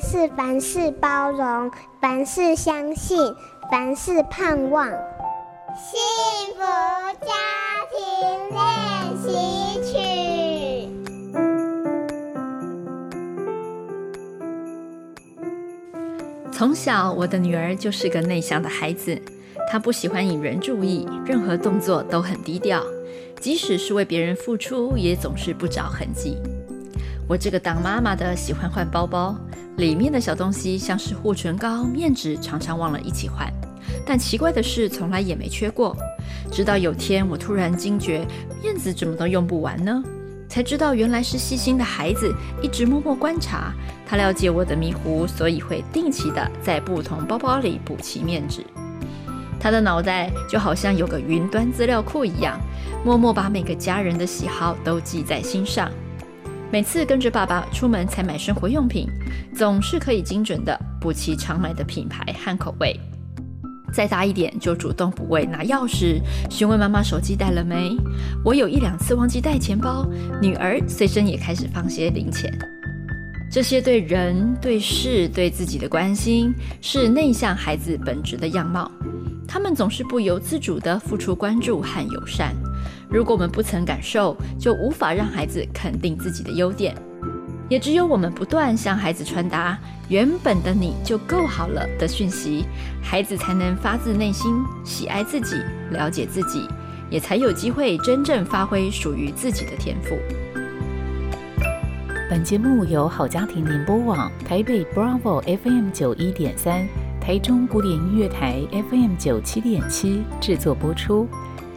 是凡事包容，凡事相信，凡事盼望。幸福家庭练习曲。从小，我的女儿就是个内向的孩子，她不喜欢引人注意，任何动作都很低调，即使是为别人付出，也总是不着痕迹。我这个当妈妈的喜欢换包包，里面的小东西像是护唇膏、面纸，常常忘了一起换。但奇怪的是，从来也没缺过。直到有天，我突然惊觉，面子怎么都用不完呢？才知道原来是细心的孩子一直默默观察，他了解我的迷糊，所以会定期的在不同包包里补齐面纸。他的脑袋就好像有个云端资料库一样，默默把每个家人的喜好都记在心上。每次跟着爸爸出门采买生活用品，总是可以精准的补齐常买的品牌和口味。再大一点，就主动补位拿钥匙，询问妈妈手机带了没。我有一两次忘记带钱包，女儿随身也开始放些零钱。这些对人、对事、对自己的关心，是内向孩子本质的样貌。他们总是不由自主地付出关注和友善。如果我们不曾感受，就无法让孩子肯定自己的优点。也只有我们不断向孩子传达“原本的你就够好了”的讯息，孩子才能发自内心喜爱自己、了解自己，也才有机会真正发挥属于自己的天赋。本节目由好家庭联播网、台北 Bravo FM 九一点三、台中古典音乐台 FM 九七点七制作播出。